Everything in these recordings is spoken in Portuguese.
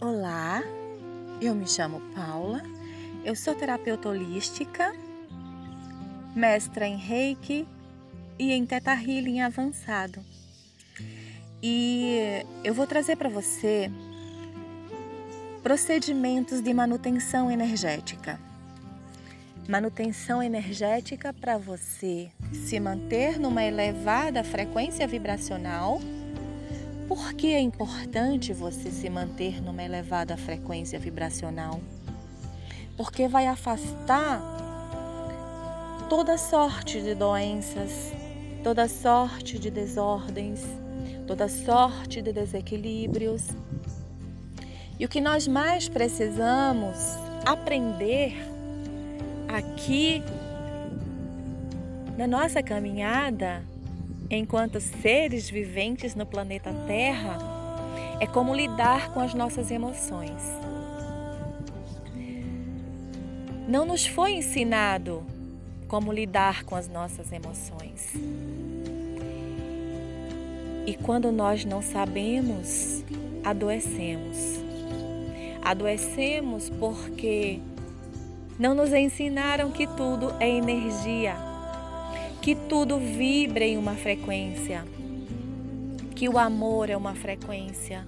Olá, eu me chamo Paula, eu sou terapeuta holística, mestra em Reiki e em Teta Healing avançado. E eu vou trazer para você procedimentos de manutenção energética. Manutenção energética para você se manter numa elevada frequência vibracional. Por que é importante você se manter numa elevada frequência vibracional? Porque vai afastar toda sorte de doenças, toda sorte de desordens, toda sorte de desequilíbrios. E o que nós mais precisamos aprender aqui na nossa caminhada enquanto seres viventes no planeta Terra é como lidar com as nossas emoções. Não nos foi ensinado como lidar com as nossas emoções. E quando nós não sabemos, adoecemos. Adoecemos porque não nos ensinaram que tudo é energia, que tudo vibra em uma frequência, que o amor é uma frequência,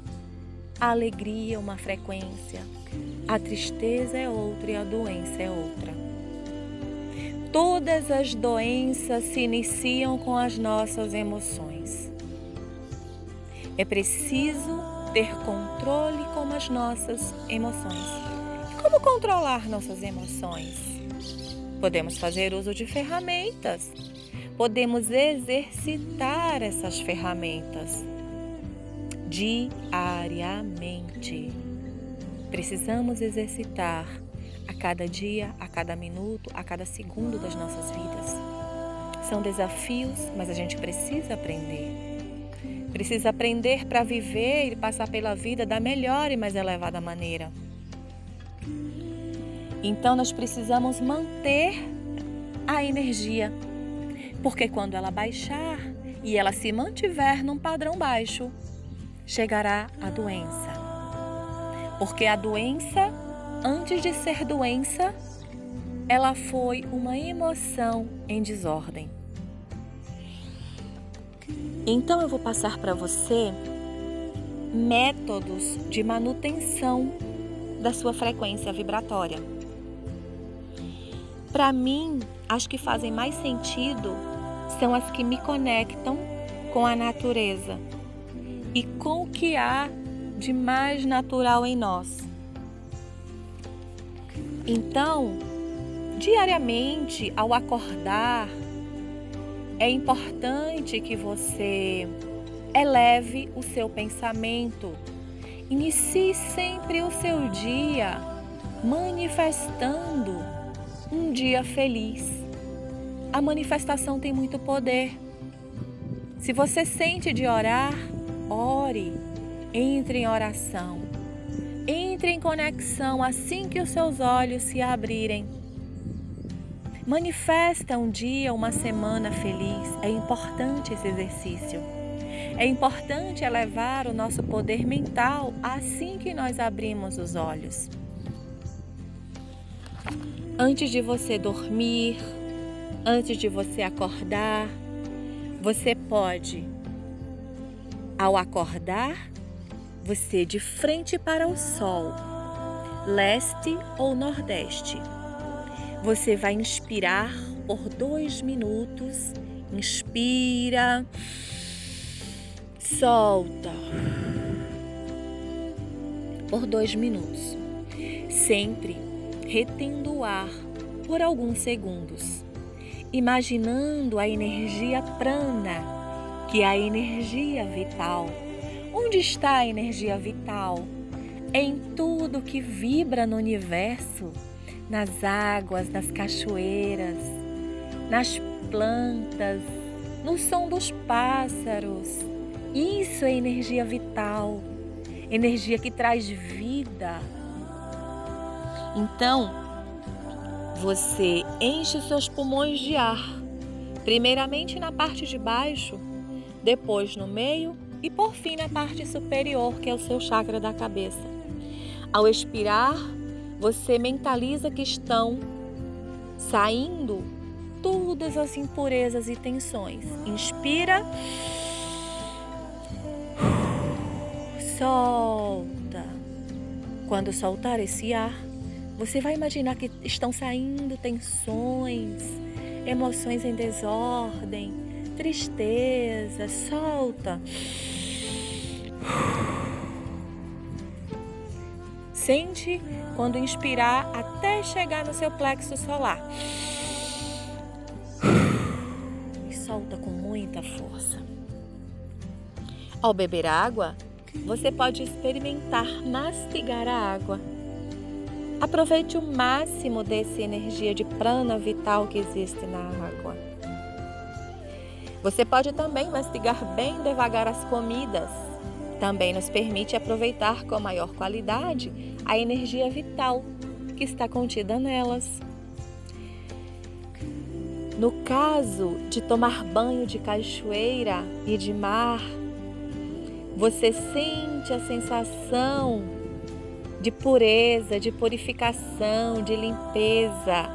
a alegria é uma frequência, a tristeza é outra e a doença é outra. Todas as doenças se iniciam com as nossas emoções. É preciso ter controle com as nossas emoções. Como controlar nossas emoções? Podemos fazer uso de ferramentas. Podemos exercitar essas ferramentas diariamente. Precisamos exercitar a cada dia, a cada minuto, a cada segundo das nossas vidas. São desafios, mas a gente precisa aprender. Precisa aprender para viver e passar pela vida da melhor e mais elevada maneira. Então nós precisamos manter a energia, porque quando ela baixar e ela se mantiver num padrão baixo, chegará a doença. Porque a doença, antes de ser doença, ela foi uma emoção em desordem. Então eu vou passar para você métodos de manutenção da sua frequência vibratória. Para mim, as que fazem mais sentido são as que me conectam com a natureza e com o que há de mais natural em nós. Então, diariamente, ao acordar, é importante que você eleve o seu pensamento. Inicie sempre o seu dia manifestando um dia feliz. A manifestação tem muito poder. Se você sente de orar, ore, entre em oração. Entre em conexão assim que os seus olhos se abrirem Manifesta um dia, uma semana feliz. É importante esse exercício. É importante elevar o nosso poder mental assim que nós abrimos os olhos. Antes de você dormir, antes de você acordar, você pode, ao acordar, você de frente para o sol, leste ou nordeste você vai inspirar por dois minutos. Inspira, solta. Por dois minutos. Sempre retendo o ar por alguns segundos. Imaginando a energia prana, que é a energia vital. Onde está a energia vital? Em tudo que vibra no universo nas águas, nas cachoeiras, nas plantas, no som dos pássaros. Isso é energia vital, energia que traz vida. Então, você enche seus pulmões de ar, primeiramente na parte de baixo, depois no meio e por fim na parte superior, que é o seu chakra da cabeça. Ao expirar, você mentaliza que estão saindo todas as impurezas e tensões. Inspira. Solta. Quando soltar esse ar, você vai imaginar que estão saindo tensões, emoções em desordem, tristeza. Solta. Sente quando inspirar até chegar no seu plexo solar. E solta com muita força. Ao beber água, você pode experimentar mastigar a água. Aproveite o máximo dessa energia de prana vital que existe na água. Você pode também mastigar bem devagar as comidas. Também nos permite aproveitar com maior qualidade a energia vital que está contida nelas. No caso de tomar banho de cachoeira e de mar, você sente a sensação de pureza, de purificação, de limpeza.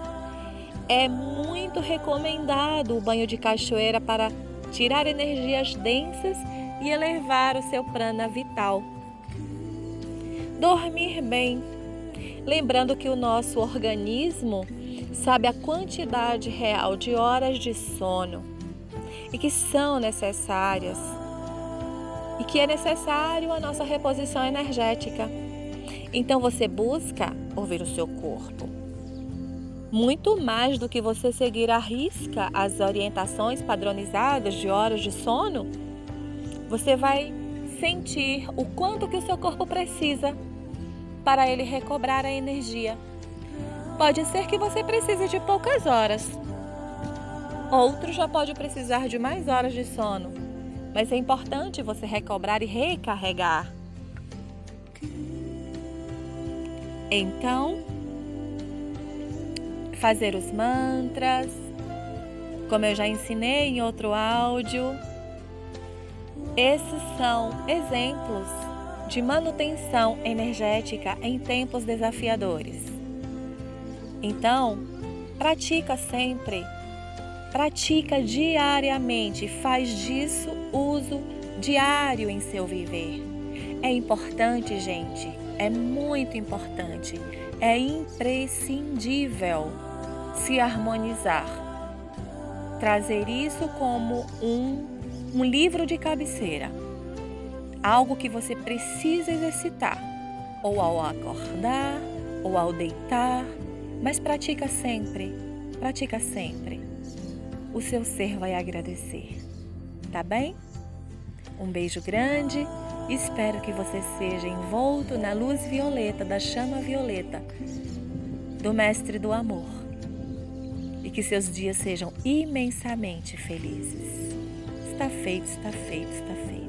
É muito recomendado o banho de cachoeira para tirar energias densas e elevar o seu prana vital. Dormir bem, lembrando que o nosso organismo sabe a quantidade real de horas de sono e que são necessárias e que é necessário a nossa reposição energética. Então você busca ouvir o seu corpo. Muito mais do que você seguir à risca as orientações padronizadas de horas de sono, você vai sentir o quanto que o seu corpo precisa para ele recobrar a energia. Pode ser que você precise de poucas horas. Outro já pode precisar de mais horas de sono mas é importante você recobrar e recarregar. Então, fazer os mantras, como eu já ensinei em outro áudio, esses são exemplos de manutenção energética em tempos desafiadores. Então, pratica sempre pratica diariamente, faz disso uso diário em seu viver. É importante, gente, é muito importante, é imprescindível se harmonizar. Trazer isso como um, um livro de cabeceira, algo que você precisa exercitar, ou ao acordar, ou ao deitar, mas pratica sempre, pratica sempre o seu ser vai agradecer. Tá bem? Um beijo grande. Espero que você seja envolto na luz violeta da chama violeta do Mestre do Amor e que seus dias sejam imensamente felizes. Está feito, está feito, está feito.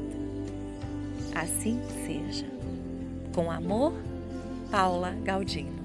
Assim seja. Com amor, Paula Galdino.